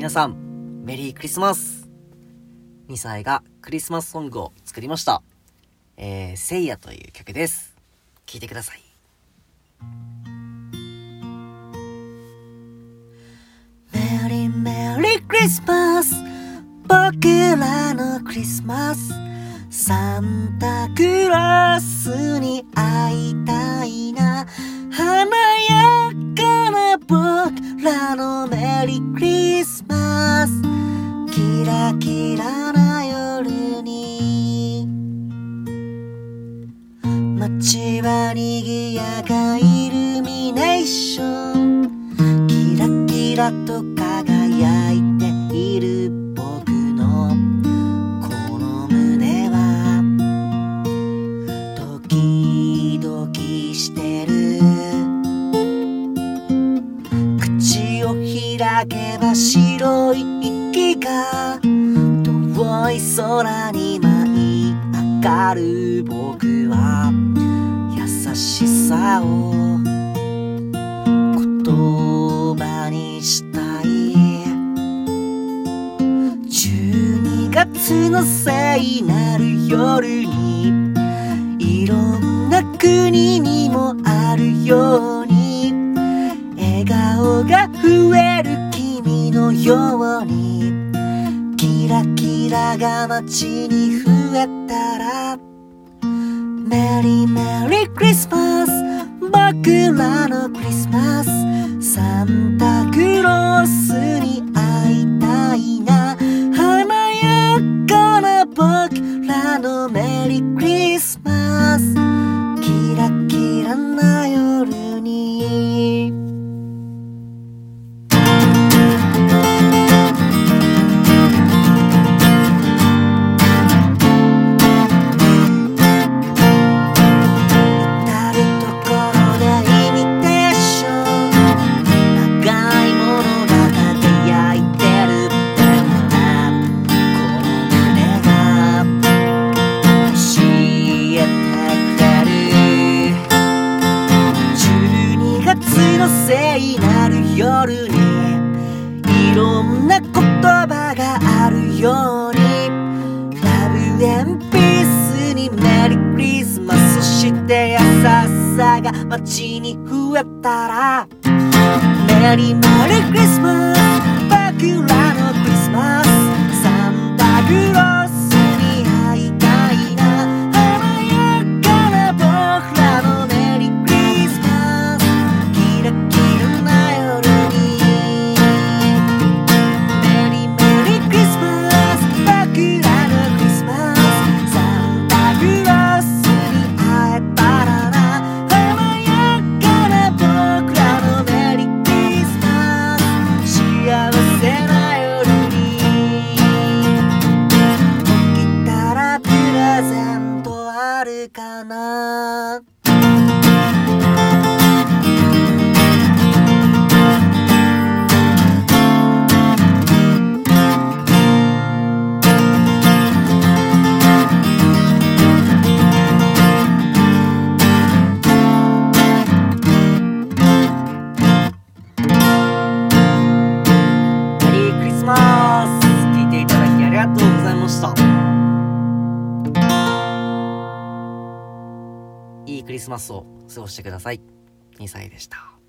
皆さん、メリークリスマス !2 歳がクリスマスソングを作りました。えー、聖夜という曲です。聴いてください。メリーメリークリスマス僕らのクリスマスサンタクロースに会いたいな華やかな僕らのメリークリスマスキラキラな夜に。街は賑やかイルミネーション。キラキラと輝いている。開けば白い息が遠い空に舞い上がる僕は優しさを言葉にしたい。12月の聖なる夜にいろんな国にもあるようにようにキラキラが街に増えたらメリーメリークリスマス僕らのクリスマスサンタクロースに会いようにラブエンピースにメリークリスマスそして優しさが街に増えたらメリーメリークリスマス僕らのクリスマスした。いいクリスマスを過ごしてください。2歳でした。